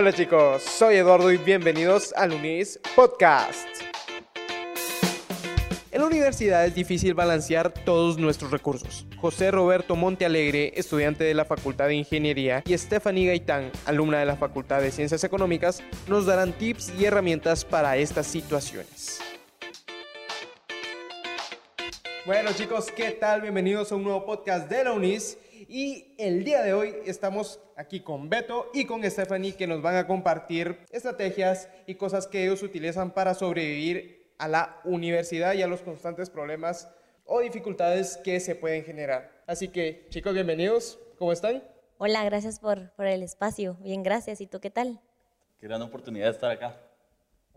Hola chicos, soy Eduardo y bienvenidos al Unis Podcast. En la universidad es difícil balancear todos nuestros recursos. José Roberto Montealegre, estudiante de la Facultad de Ingeniería, y Stephanie Gaitán, alumna de la Facultad de Ciencias Económicas, nos darán tips y herramientas para estas situaciones. Bueno chicos, ¿qué tal? Bienvenidos a un nuevo podcast de la UNIS. Y el día de hoy estamos aquí con Beto y con Stephanie que nos van a compartir estrategias y cosas que ellos utilizan para sobrevivir a la universidad y a los constantes problemas o dificultades que se pueden generar. Así que chicos, bienvenidos. ¿Cómo están? Hola, gracias por, por el espacio. Bien, gracias. ¿Y tú qué tal? Qué gran oportunidad de estar acá.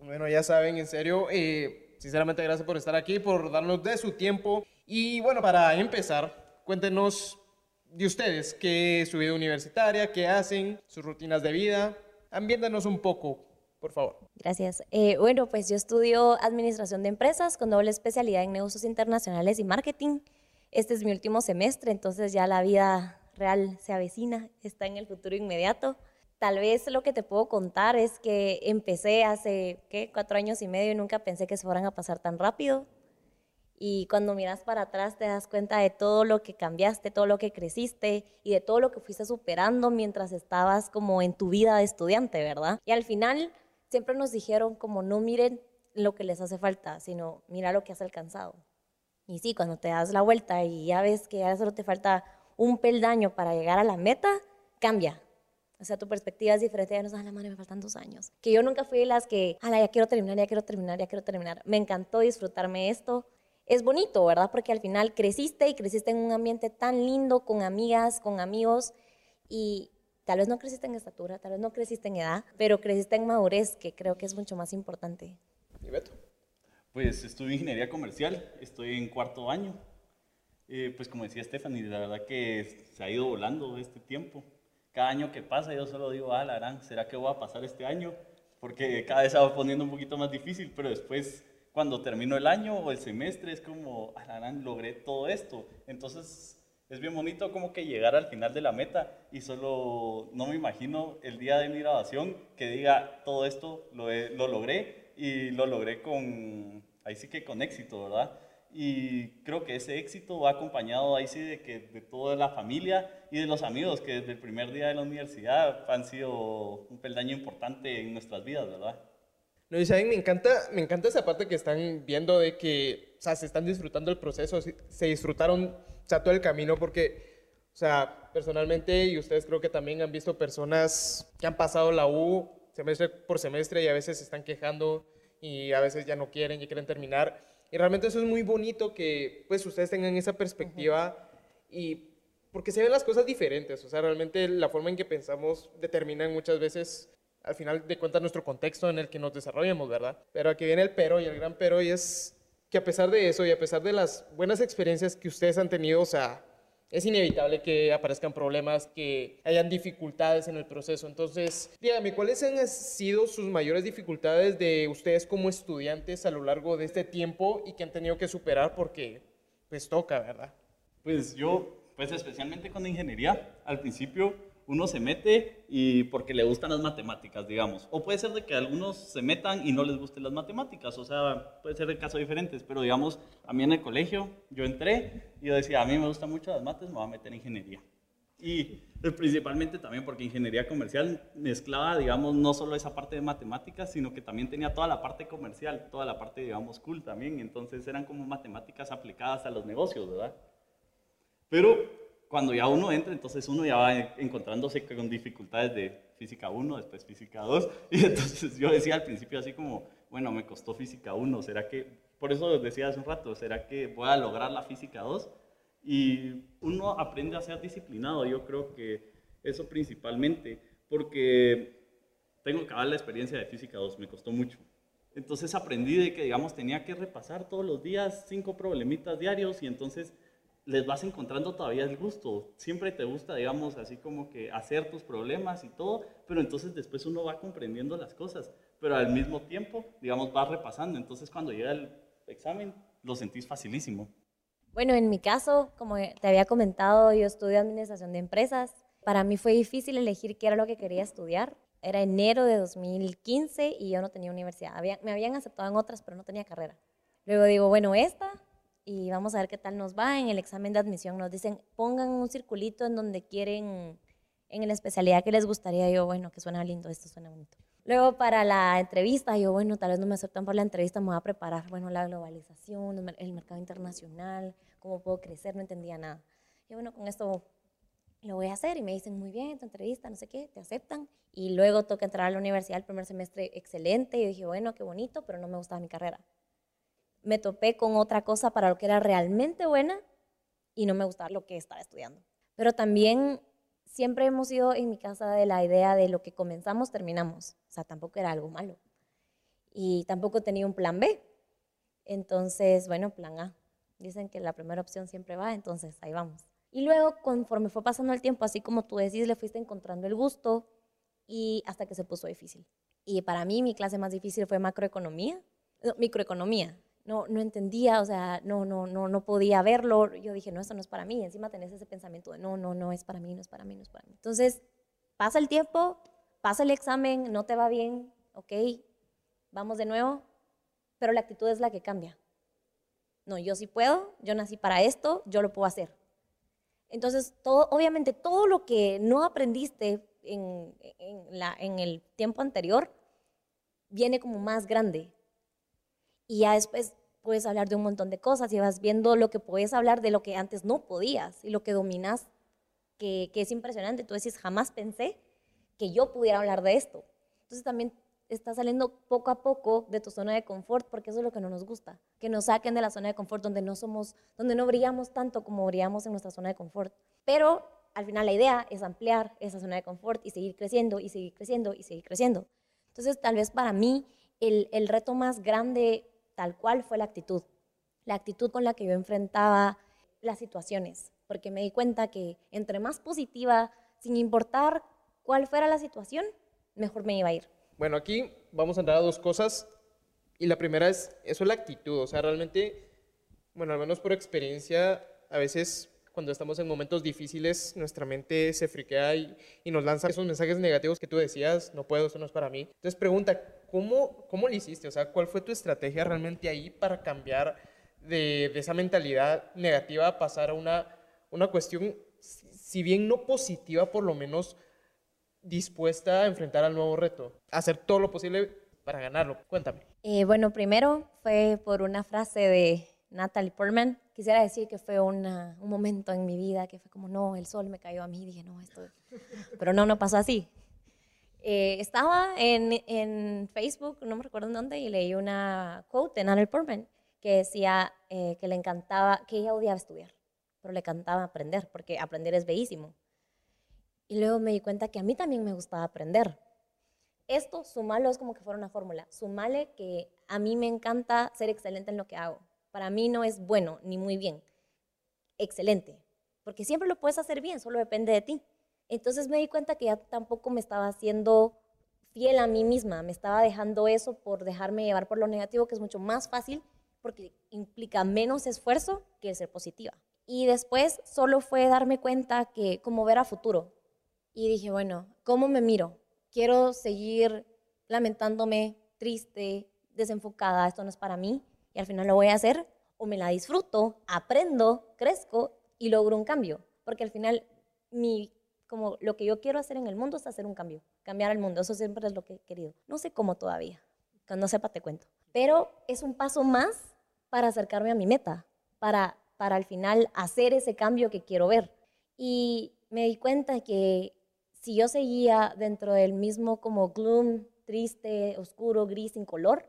Bueno, ya saben, en serio, eh, sinceramente gracias por estar aquí, por darnos de su tiempo. Y bueno, para empezar, cuéntenos de ustedes, qué es su vida universitaria, qué hacen, sus rutinas de vida. Ambiéntanos un poco, por favor. Gracias. Eh, bueno, pues yo estudio Administración de Empresas con doble especialidad en negocios internacionales y marketing. Este es mi último semestre, entonces ya la vida real se avecina, está en el futuro inmediato. Tal vez lo que te puedo contar es que empecé hace, ¿qué? Cuatro años y medio y nunca pensé que se fueran a pasar tan rápido y cuando miras para atrás te das cuenta de todo lo que cambiaste, todo lo que creciste y de todo lo que fuiste superando mientras estabas como en tu vida de estudiante, ¿verdad? Y al final siempre nos dijeron como no miren lo que les hace falta, sino mira lo que has alcanzado. Y sí, cuando te das la vuelta y ya ves que ya solo te falta un peldaño para llegar a la meta, cambia. O sea, tu perspectiva es diferente, ya no sabes, la madre, me faltan dos años. Que yo nunca fui de las que, ala, ya quiero terminar, ya quiero terminar, ya quiero terminar. Me encantó disfrutarme esto es bonito, ¿verdad? Porque al final creciste y creciste en un ambiente tan lindo, con amigas, con amigos, y tal vez no creciste en estatura, tal vez no creciste en edad, pero creciste en madurez, que creo que es mucho más importante. ¿Y Beto? Pues estudio ingeniería comercial, estoy en cuarto año. Eh, pues como decía Stephanie, la verdad que se ha ido volando este tiempo. Cada año que pasa yo solo digo, ah, la gran, ¿será que voy a pasar este año? Porque cada vez se va poniendo un poquito más difícil, pero después cuando termino el año o el semestre es como, gran logré todo esto. Entonces es bien bonito como que llegar al final de la meta y solo no me imagino el día de mi graduación que diga todo esto lo, lo logré y lo logré con, ahí sí que con éxito, ¿verdad? Y creo que ese éxito va acompañado ahí sí de, que, de toda la familia y de los amigos que desde el primer día de la universidad han sido un peldaño importante en nuestras vidas, ¿verdad? No, y saben, me encanta, me encanta esa parte que están viendo de que, o sea, se están disfrutando el proceso, se disfrutaron, o sea, todo el camino, porque, o sea, personalmente, y ustedes creo que también han visto personas que han pasado la U semestre por semestre y a veces se están quejando y a veces ya no quieren, ya quieren terminar. Y realmente eso es muy bonito que, pues, ustedes tengan esa perspectiva y porque se ven las cosas diferentes, o sea, realmente la forma en que pensamos determina muchas veces al final de cuentas nuestro contexto en el que nos desarrollamos, ¿verdad? Pero aquí viene el pero y el gran pero y es que a pesar de eso y a pesar de las buenas experiencias que ustedes han tenido, o sea, es inevitable que aparezcan problemas, que hayan dificultades en el proceso. Entonces, dígame, ¿cuáles han sido sus mayores dificultades de ustedes como estudiantes a lo largo de este tiempo y que han tenido que superar porque pues toca, ¿verdad? Pues yo, pues especialmente con ingeniería, al principio uno se mete y porque le gustan las matemáticas, digamos. O puede ser de que algunos se metan y no les gusten las matemáticas, o sea, puede ser de casos diferentes, pero digamos, a mí en el colegio yo entré y yo decía, a mí me gustan mucho las mates, me voy a meter en ingeniería. Y principalmente también porque ingeniería comercial mezclaba, digamos, no solo esa parte de matemáticas, sino que también tenía toda la parte comercial, toda la parte, digamos, cool también. Entonces eran como matemáticas aplicadas a los negocios, ¿verdad? Pero cuando ya uno entra, entonces uno ya va encontrándose con dificultades de física 1, después física 2, y entonces yo decía al principio así como, bueno, me costó física 1, ¿será que, por eso decía hace un rato, ¿será que voy a lograr la física 2? Y uno aprende a ser disciplinado, yo creo que eso principalmente, porque tengo que dar la experiencia de física 2, me costó mucho. Entonces aprendí de que, digamos, tenía que repasar todos los días cinco problemitas diarios y entonces les vas encontrando todavía el gusto. Siempre te gusta, digamos, así como que hacer tus problemas y todo, pero entonces después uno va comprendiendo las cosas, pero al mismo tiempo, digamos, vas repasando. Entonces cuando llega el examen, lo sentís facilísimo. Bueno, en mi caso, como te había comentado, yo estudio administración de empresas. Para mí fue difícil elegir qué era lo que quería estudiar. era enero de 2015 y yo no tenía universidad. me habían aceptado en otras, pero no tenía carrera. Luego digo, bueno, esta, y vamos a ver qué tal nos va. En el examen de admisión nos dicen, pongan un circulito en donde quieren, en la especialidad que les gustaría. Yo, bueno, que suena lindo, esto suena bonito. Luego para la entrevista, yo, bueno, tal vez no me aceptan por la entrevista, me voy a preparar, bueno, la globalización, el mercado internacional, cómo puedo crecer, no entendía nada. Y bueno, con esto lo voy a hacer y me dicen, muy bien, tu entrevista, no sé qué, te aceptan. Y luego toca entrar a la universidad el primer semestre excelente y dije, bueno, qué bonito, pero no me gustaba mi carrera. Me topé con otra cosa para lo que era realmente buena y no me gustaba lo que estaba estudiando. Pero también siempre hemos ido en mi casa de la idea de lo que comenzamos, terminamos. O sea, tampoco era algo malo. Y tampoco tenía un plan B. Entonces, bueno, plan A. Dicen que la primera opción siempre va, entonces ahí vamos. Y luego, conforme fue pasando el tiempo, así como tú decís, le fuiste encontrando el gusto y hasta que se puso difícil. Y para mí mi clase más difícil fue macroeconomía, microeconomía. No, no entendía, o sea, no, no, no, no podía verlo. Yo dije, no, esto no es para mí. Encima tenés ese pensamiento de, no, no, no es para mí, no es para mí, no es para mí. Entonces, pasa el tiempo, pasa el examen, no te va bien, ok, vamos de nuevo, pero la actitud es la que cambia. No, yo sí puedo, yo nací para esto, yo lo puedo hacer. Entonces, todo, obviamente, todo lo que no aprendiste en, la, en el tiempo anterior viene como más grande. Y ya después puedes hablar de un montón de cosas y vas viendo lo que puedes hablar de lo que antes no podías y lo que dominas, que, que es impresionante. Tú decís, jamás pensé que yo pudiera hablar de esto. Entonces también está saliendo poco a poco de tu zona de confort, porque eso es lo que no nos gusta, que nos saquen de la zona de confort donde no somos, donde no brillamos tanto como brillamos en nuestra zona de confort. Pero al final la idea es ampliar esa zona de confort y seguir creciendo y seguir creciendo y seguir creciendo. Entonces, tal vez para mí el, el reto más grande tal cual fue la actitud, la actitud con la que yo enfrentaba las situaciones, porque me di cuenta que entre más positiva, sin importar cuál fuera la situación, mejor me iba a ir. Bueno, aquí vamos a entrar a dos cosas. Y la primera es, eso es la actitud. O sea, realmente, bueno, al menos por experiencia, a veces cuando estamos en momentos difíciles, nuestra mente se friquea y, y, nos lanza esos mensajes negativos que tú decías, no puedo, eso no es para mí. Entonces pregunta, ¿cómo, cómo lo hiciste? O sea, ¿cuál fue tu estrategia realmente ahí para cambiar de, de esa mentalidad negativa a pasar a una, una cuestión, si bien no positiva, por lo menos dispuesta a enfrentar al nuevo reto? Hacer todo lo posible para ganarlo. Cuéntame. Eh, bueno, primero fue por una frase de Natalie Portman. Quisiera decir que fue un momento en mi vida que fue como, no, el sol me cayó a mí. Dije, no, esto... Pero no, no pasó así. Eh, estaba en, Facebook, no me recuerdo en dónde, y leí una quote de Natalie Portman que decía eh, que le encantaba, que ella odiaba estudiar, pero le encantaba aprender, porque aprender es bellísimo. Y luego me di cuenta que a mí también me gustaba aprender. Esto, sumalo, es como que fuera una fórmula. Sumale que a mí me encanta ser excelente en lo que hago. Para mí no es bueno ni muy bien. Excelente. Porque siempre lo puedes hacer bien, solo depende de ti. Entonces me di cuenta que ya tampoco me estaba haciendo fiel a mí misma. Me estaba dejando eso por dejarme llevar por lo negativo, que es mucho más fácil porque implica menos esfuerzo que el ser positiva. Y después solo fue darme cuenta que como ver a futuro, y dije, bueno, ¿cómo me miro? Quiero seguir lamentándome, triste, desenfocada, esto no es para mí y al final lo voy a hacer o me la disfruto, aprendo, crezco y logro un cambio, porque al final mi como lo que yo quiero hacer en el mundo es hacer un cambio, cambiar el mundo, eso siempre es lo que he querido. No sé cómo todavía, cuando sepa te cuento, pero es un paso más para acercarme a mi meta, para para al final hacer ese cambio que quiero ver. Y me di cuenta que si yo seguía dentro del mismo como gloom, triste, oscuro, gris, sin color,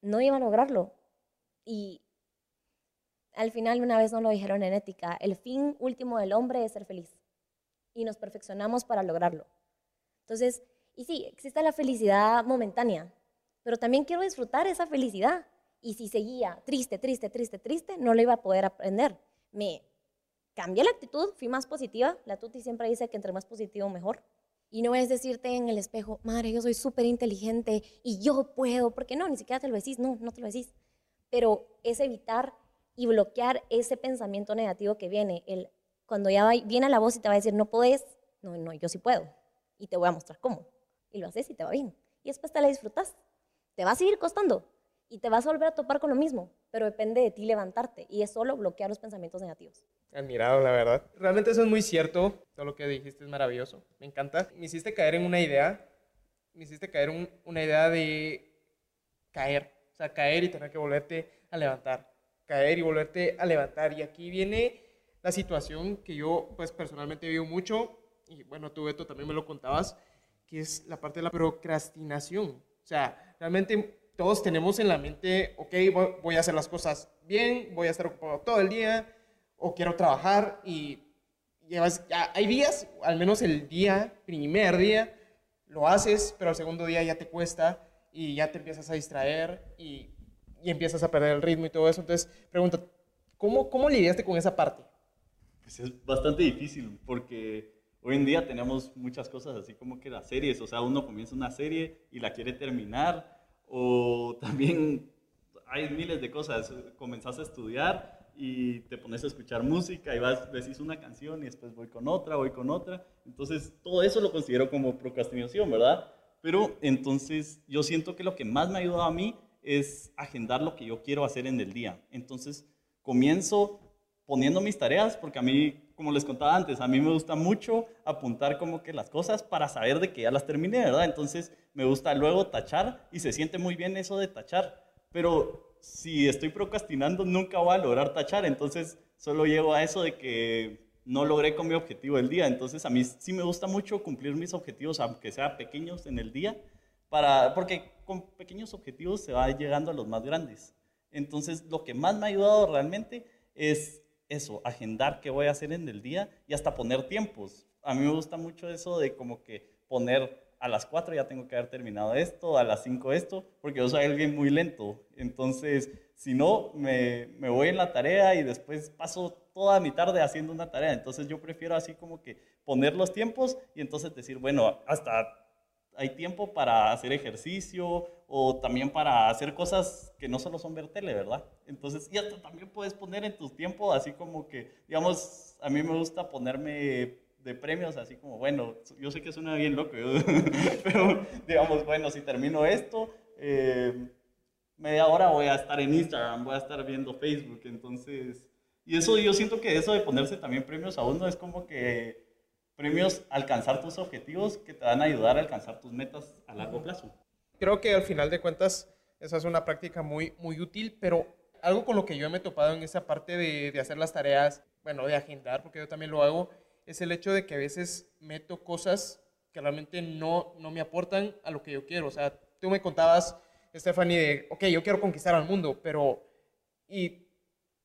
no iba a lograrlo. Y al final una vez nos lo dijeron en ética, el fin último del hombre es ser feliz. Y nos perfeccionamos para lograrlo. Entonces, y sí, existe la felicidad momentánea, pero también quiero disfrutar esa felicidad. Y si seguía triste, triste, triste, triste, no lo iba a poder aprender. Me cambié la actitud, fui más positiva. La Tuti siempre dice que entre más positivo, mejor. Y no es decirte en el espejo, madre, yo soy súper inteligente y yo puedo, porque no, ni siquiera te lo decís, no, no te lo decís. Pero es evitar y bloquear ese pensamiento negativo que viene. El, cuando ya viene la voz y te va a decir, no podés, no, no, yo sí puedo. Y te voy a mostrar cómo. y lo haces y te va bien. Y después te la disfrutas. Te va a seguir costando y te vas a volver a topar con lo mismo, pero depende de ti levantarte y es solo bloquear los pensamientos negativos. Admirado, la verdad. Realmente eso es muy cierto. Todo lo que dijiste es maravilloso. Me encanta. Me hiciste caer en una idea. Me hiciste caer en una idea de caer. O sea, caer y tener que volverte a levantar. Caer y volverte a levantar. Y aquí viene la situación que yo, pues, personalmente vivo mucho. Y bueno, tú, Beto, también me lo contabas. Que es la parte de la procrastinación. O sea, realmente todos tenemos en la mente, ok, voy a hacer las cosas bien, voy a estar ocupado todo el día o quiero trabajar y llevas, hay días, al menos el día, primer día, lo haces, pero el segundo día ya te cuesta y ya te empiezas a distraer y, y empiezas a perder el ritmo y todo eso. Entonces, pregunta, ¿cómo, cómo lidiaste con esa parte? Pues es bastante difícil porque hoy en día tenemos muchas cosas así como que las series, o sea, uno comienza una serie y la quiere terminar o también hay miles de cosas, comenzás a estudiar y te pones a escuchar música y vas, decís una canción y después voy con otra, voy con otra. Entonces, todo eso lo considero como procrastinación, ¿verdad? Pero entonces yo siento que lo que más me ha ayudado a mí es agendar lo que yo quiero hacer en el día. Entonces, comienzo poniendo mis tareas, porque a mí, como les contaba antes, a mí me gusta mucho apuntar como que las cosas para saber de que ya las terminé, ¿verdad? Entonces, me gusta luego tachar y se siente muy bien eso de tachar. Pero si estoy procrastinando, nunca voy a lograr tachar. Entonces, solo llego a eso de que no logré con mi objetivo del día. Entonces, a mí sí me gusta mucho cumplir mis objetivos, aunque sean pequeños en el día, para, porque con pequeños objetivos se va llegando a los más grandes. Entonces, lo que más me ha ayudado realmente es eso, agendar qué voy a hacer en el día y hasta poner tiempos. A mí me gusta mucho eso de como que poner a las 4 ya tengo que haber terminado esto, a las 5 esto, porque yo soy alguien muy lento. Entonces, si no, me, me, voy en la tarea y después paso toda mi tarde haciendo una tarea. Entonces, yo prefiero así como que poner los tiempos y entonces decir, bueno, hasta hay tiempo para hacer ejercicio o también para hacer cosas que no solo son ver tele, ¿verdad? Entonces, y hasta también puedes poner en tu tiempo así como que, digamos, a mí me gusta ponerme de premios, así como, bueno, yo sé que suena bien loco, pero digamos, bueno, si termino esto, eh, media hora voy a estar en Instagram, voy a estar viendo Facebook, entonces, y eso yo siento que eso de ponerse también premios a uno es como que premios alcanzar tus objetivos que te van a ayudar a alcanzar tus metas a largo plazo. Creo que al final de cuentas esa es una práctica muy, muy útil, pero algo con lo que yo me he topado en esa parte de, de hacer las tareas, bueno, de agendar, porque yo también lo hago, es el hecho de que a veces meto cosas que realmente no, no me aportan a lo que yo quiero. O sea, tú me contabas, Stephanie, de, ok, yo quiero conquistar al mundo, pero... Y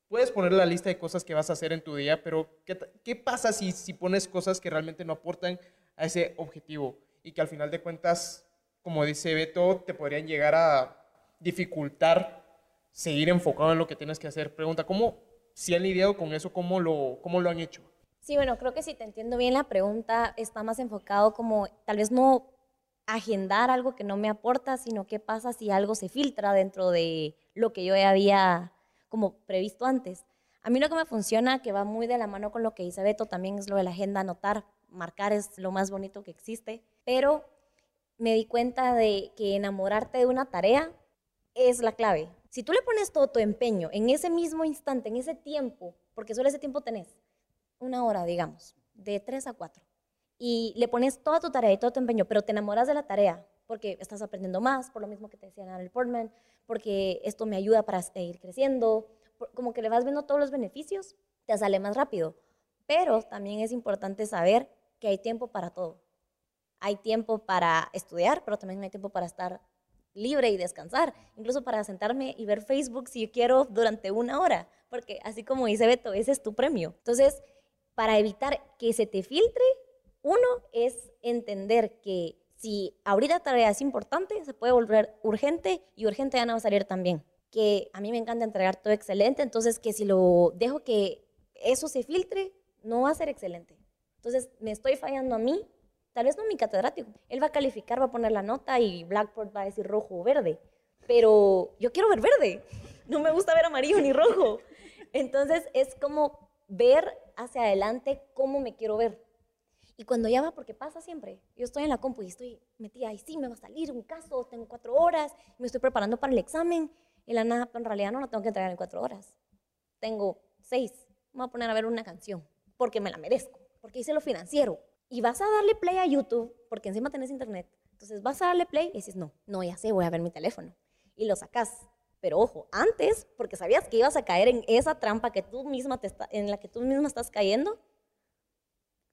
puedes poner la lista de cosas que vas a hacer en tu día, pero ¿qué, qué pasa si, si pones cosas que realmente no aportan a ese objetivo? Y que al final de cuentas, como dice Beto, te podrían llegar a dificultar seguir enfocado en lo que tienes que hacer. Pregunta, ¿cómo, si han lidiado con eso, cómo lo, cómo lo han hecho? Sí, bueno, creo que si te entiendo bien la pregunta, está más enfocado como tal vez no agendar algo que no me aporta, sino qué pasa si algo se filtra dentro de lo que yo ya había como previsto antes. A mí lo que me funciona, que va muy de la mano con lo que dice Beto, también es lo de la agenda, anotar, marcar es lo más bonito que existe, pero me di cuenta de que enamorarte de una tarea es la clave. Si tú le pones todo tu empeño en ese mismo instante, en ese tiempo, porque solo ese tiempo tenés, una hora, digamos, de tres a cuatro, y le pones toda tu tarea y todo tu empeño, pero te enamoras de la tarea porque estás aprendiendo más, por lo mismo que te decían en el Portman, porque esto me ayuda para seguir creciendo, como que le vas viendo todos los beneficios, te sale más rápido. Pero también es importante saber que hay tiempo para todo. Hay tiempo para estudiar, pero también hay tiempo para estar libre y descansar, incluso para sentarme y ver Facebook si yo quiero durante una hora, porque así como dice Beto, ese es tu premio. Entonces, para evitar que se te filtre, uno es entender que si ahorita tarea es importante, se puede volver urgente y urgente ya no va a salir también. Que a mí me encanta entregar todo excelente, entonces que si lo dejo que eso se filtre, no va a ser excelente. Entonces me estoy fallando a mí, tal vez no mi catedrático. Él va a calificar, va a poner la nota y Blackboard va a decir rojo o verde. Pero yo quiero ver verde, no me gusta ver amarillo ni rojo. Entonces es como ver hacia adelante cómo me quiero ver. Y cuando va, porque pasa siempre, yo estoy en la compu y estoy metida, y sí, me va a salir un caso, tengo cuatro horas, me estoy preparando para el examen, y la nada, en realidad no lo tengo que entregar en cuatro horas. Tengo seis, me voy a poner a ver una canción, porque me la merezco, porque hice lo financiero. Y vas a darle play a YouTube, porque encima tenés internet. Entonces vas a darle play y dices, no, no, ya sé, voy a ver mi teléfono. Y lo sacas. Pero ojo, antes, porque sabías que ibas a caer en esa trampa que tú misma te está, en la que tú misma estás cayendo,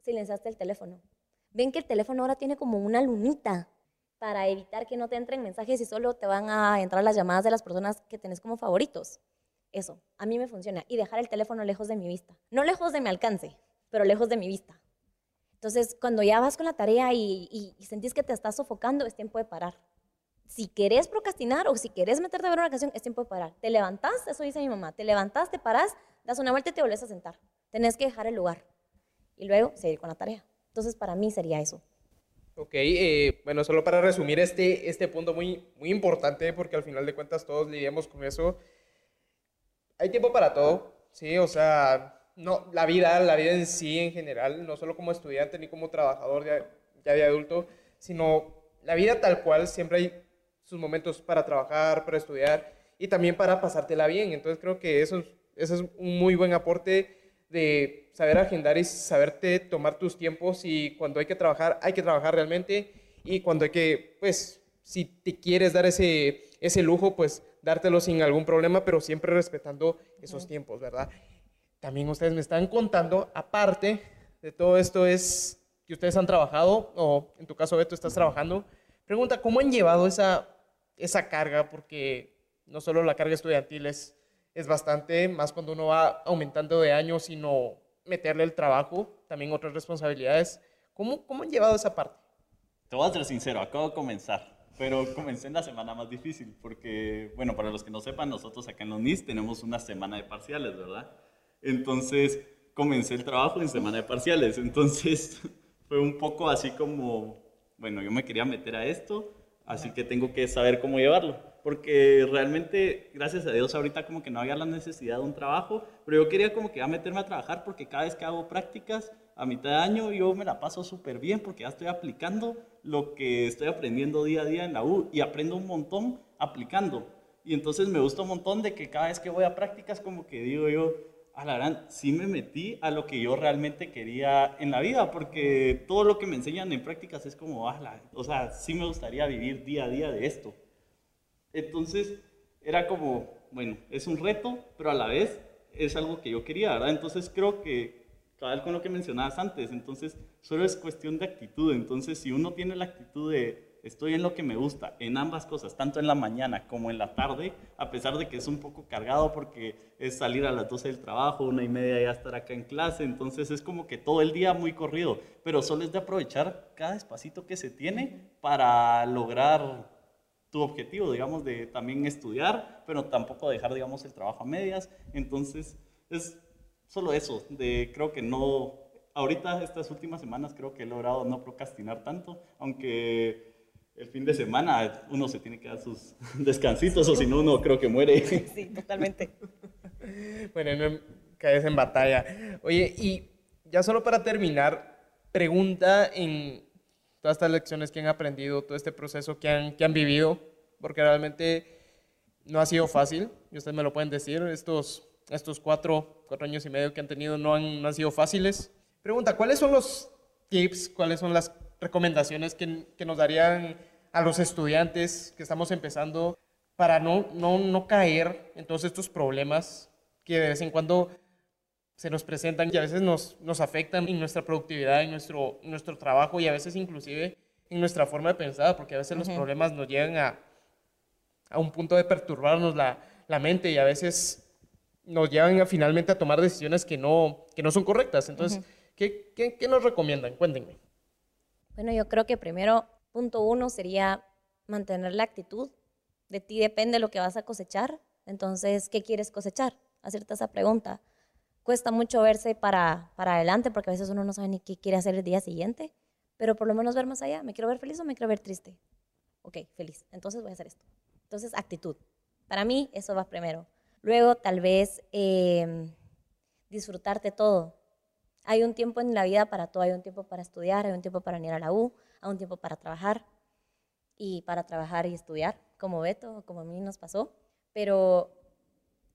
silenciaste el teléfono. Ven que el teléfono ahora tiene como una lunita para evitar que no te entren mensajes y solo te van a entrar las llamadas de las personas que tenés como favoritos. Eso, a mí me funciona. Y dejar el teléfono lejos de mi vista. No lejos de mi alcance, pero lejos de mi vista. Entonces, cuando ya vas con la tarea y, sentís que te estás sofocando, es tiempo de parar. Si querés procrastinar o si querés meterte a ver una canción, es tiempo de parar. Te levantás, eso dice mi mamá, te levantás, te parás, das una vuelta y te volvés a sentar. Tenés que dejar el lugar y luego seguir con la tarea. Entonces, para mí sería eso. Ok, eh, bueno, solo para resumir este, este punto muy, muy importante, porque al final de cuentas todos lidiamos con eso. Hay tiempo para todo, ¿sí? O sea, no, la vida, la vida en sí en general, no solo como estudiante ni como trabajador ya, ya de adulto, sino la vida tal cual, siempre hay sus momentos para trabajar, para estudiar y también para pasártela bien. Entonces creo que eso, eso es un muy buen aporte de saber agendar y saberte tomar tus tiempos y cuando hay que trabajar, hay que trabajar realmente y cuando hay que, pues, si te quieres dar ese, ese lujo, pues dártelo sin algún problema, pero siempre respetando esos tiempos, ¿verdad? También ustedes me están contando, aparte de todo esto, es que ustedes han trabajado, o en tu caso, Beto, estás trabajando. Pregunta, ¿cómo han llevado esa, esa carga? Porque no solo la carga estudiantil es es bastante, más cuando uno va aumentando de años, sino meterle el trabajo, también otras responsabilidades. ¿Cómo, cómo han llevado esa parte? Te voy a ser sincero, acabo de comenzar, pero comencé en la semana más difícil, porque, bueno, para los que no sepan, nosotros acá en los NIS tenemos una semana de parciales, ¿verdad? Entonces, comencé el trabajo en semana de parciales, entonces fue un poco así como, bueno, yo me quería meter a esto, así que tengo que saber cómo llevarlo porque realmente, gracias a Dios, ahorita como que no había la necesidad de un trabajo, pero yo quería como que ya meterme a trabajar porque cada vez que hago prácticas a mitad de año yo me la paso súper bien porque ya estoy aplicando lo que estoy aprendiendo día a día en la U y aprendo un montón aplicando. Y entonces me gusta un montón de que cada vez que voy a prácticas como que digo yo, a la gran, sí me metí a lo que yo realmente quería en la vida, porque todo lo que me enseñan en prácticas es como, ah, o sea, sí me gustaría vivir día a día de esto. Entonces, era como, bueno, es un reto, pero a la vez es algo que yo quería, ¿verdad? Entonces, creo que, cada con lo que mencionabas antes, entonces, solo es cuestión de actitud. Entonces, si uno tiene la actitud de estoy en lo que me gusta, en ambas cosas, tanto en la mañana como en la tarde, a pesar de que es un poco cargado porque es salir a las 12 del trabajo, una y media ya estar acá en clase, entonces es como que todo el día muy corrido, pero solo es de aprovechar cada espacito que se tiene para lograr tu objetivo, digamos, de también estudiar, pero tampoco dejar, digamos, el trabajo a medias. Entonces, es solo eso, de creo que no, ahorita estas últimas semanas creo que he logrado no procrastinar tanto, aunque el fin de semana uno se tiene que dar sus descansitos o si no uno creo que muere. Sí, totalmente. bueno, no caes en batalla. Oye, y ya solo para terminar, pregunta en todas estas lecciones que han aprendido, todo este proceso que han, que han vivido, porque realmente no ha sido fácil, y ustedes me lo pueden decir, estos, estos cuatro, cuatro años y medio que han tenido no han, no han sido fáciles. Pregunta, ¿cuáles son los tips, cuáles son las recomendaciones que, que nos darían a los estudiantes que estamos empezando para no, no, no caer en todos estos problemas que de vez en cuando se nos presentan y a veces nos, nos afectan en nuestra productividad, en nuestro, nuestro trabajo y a veces inclusive en nuestra forma de pensar, porque a veces los problemas nos llegan a, a un punto de perturbarnos la, la, mente y a veces nos llevan a, finalmente a tomar decisiones que no, que no son correctas. Entonces, ¿qué, qué, qué nos recomiendan? Cuéntenme. Bueno, yo creo que primero, punto uno sería mantener la actitud. De ti depende lo que vas a cosechar. Entonces, ¿qué quieres cosechar? Hacerte esa pregunta cuesta mucho verse para, para adelante porque a veces uno no sabe ni qué quiere hacer el día siguiente, pero por lo menos ver más allá. ¿Me quiero ver feliz o me quiero ver triste? Ok, feliz. Entonces voy a hacer esto. Entonces, actitud. Para mí, eso va primero. Luego, tal vez, eh, disfrutarte todo. Hay un tiempo en la vida para todo, hay un tiempo para estudiar, hay un tiempo para venir a la U, hay un tiempo para trabajar y para trabajar y estudiar, como Beto, como a mí nos pasó, pero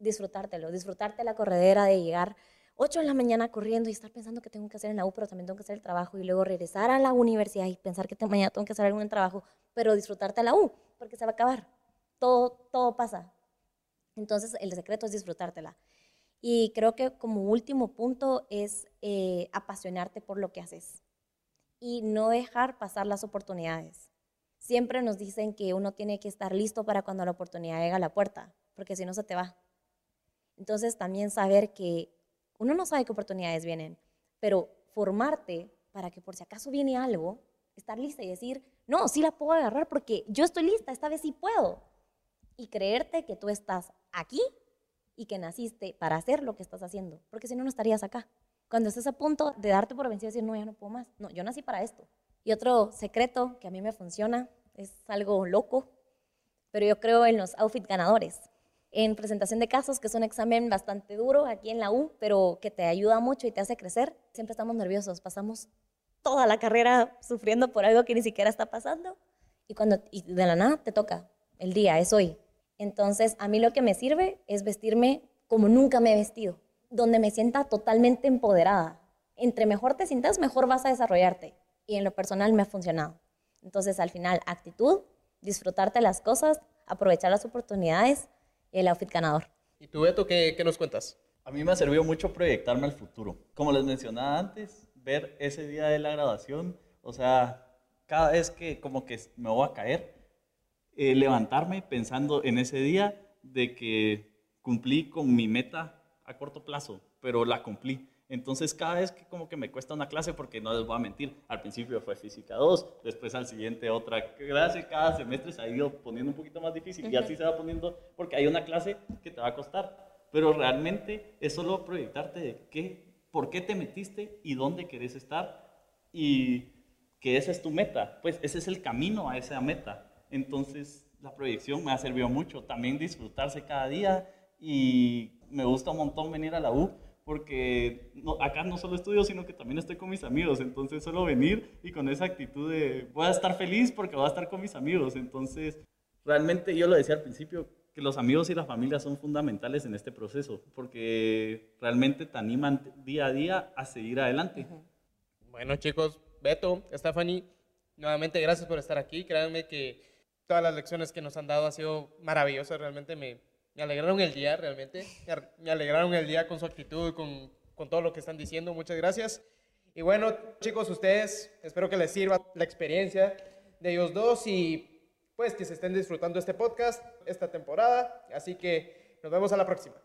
disfrutártelo, disfrutarte la corredera de llegar 8 de la mañana corriendo y estar pensando que tengo que hacer en la U, pero también tengo que hacer el trabajo y luego regresar a la universidad y pensar que mañana tengo que hacer algún trabajo, pero disfrutarte la U, porque se va a acabar. Todo, todo pasa. Entonces, el secreto es disfrutártela. Y creo que como último punto es eh, apasionarte por lo que haces y no dejar pasar las oportunidades. Siempre nos dicen que uno tiene que estar listo para cuando la oportunidad llega a la puerta, porque si no se te va. Entonces también saber que uno no sabe qué oportunidades vienen, pero formarte para que por si acaso viene algo, estar lista y decir, no, sí la puedo agarrar porque yo estoy lista, esta vez sí puedo. Y creerte que tú estás aquí y que naciste para hacer lo que estás haciendo, porque si no, no estarías acá. Cuando estés a punto de darte por vencido y decir, no, ya no puedo más, no, yo nací para esto. Y otro secreto que a mí me funciona, es algo loco, pero yo creo en los outfit ganadores en presentación de casos, que es un examen bastante duro aquí en la U, pero que te ayuda mucho y te hace crecer. Siempre estamos nerviosos, pasamos toda la carrera sufriendo por algo que ni siquiera está pasando y cuando y de la nada te toca, el día es hoy. Entonces, a mí lo que me sirve es vestirme como nunca me he vestido, donde me sienta totalmente empoderada. Entre mejor te sientas, mejor vas a desarrollarte. Y en lo personal me ha funcionado. Entonces, al final, actitud, disfrutarte las cosas, aprovechar las oportunidades, el outfit ganador. ¿Y tú, Beto, qué, qué nos cuentas? A mí me ha servido mucho proyectarme al futuro. Como les mencionaba antes, ver ese día de la graduación, o sea, cada vez que como que me voy a caer, eh, levantarme pensando en ese día de que cumplí con mi meta a corto plazo, pero la cumplí. Entonces, cada vez que como que me cuesta una clase, porque no les voy a mentir, al principio fue física 2, después al siguiente otra clase, cada semestre se ha ido poniendo un poquito más difícil y así se va poniendo, porque hay una clase que te va a costar. Pero realmente es solo proyectarte de qué, por qué te metiste y dónde querés estar y que esa es tu meta. Pues ese es el camino a esa meta. Entonces, la proyección me ha servido mucho. También disfrutarse cada día y me gusta un montón venir a la U porque acá no solo estudio, sino que también estoy con mis amigos, entonces solo venir y con esa actitud de voy a estar feliz porque voy a estar con mis amigos, entonces realmente yo lo decía al principio, que los amigos y la familia son fundamentales en este proceso, porque realmente te animan día a día a seguir adelante. Bueno chicos, Beto, Stephanie, nuevamente gracias por estar aquí, créanme que todas las lecciones que nos han dado han sido maravillosas, realmente me, me alegraron el día realmente, me alegraron el día con su actitud, con, con todo lo que están diciendo, muchas gracias. Y bueno, chicos, ustedes, espero que les sirva la experiencia de ellos dos y pues que se estén disfrutando este podcast esta temporada. Así que nos vemos a la próxima.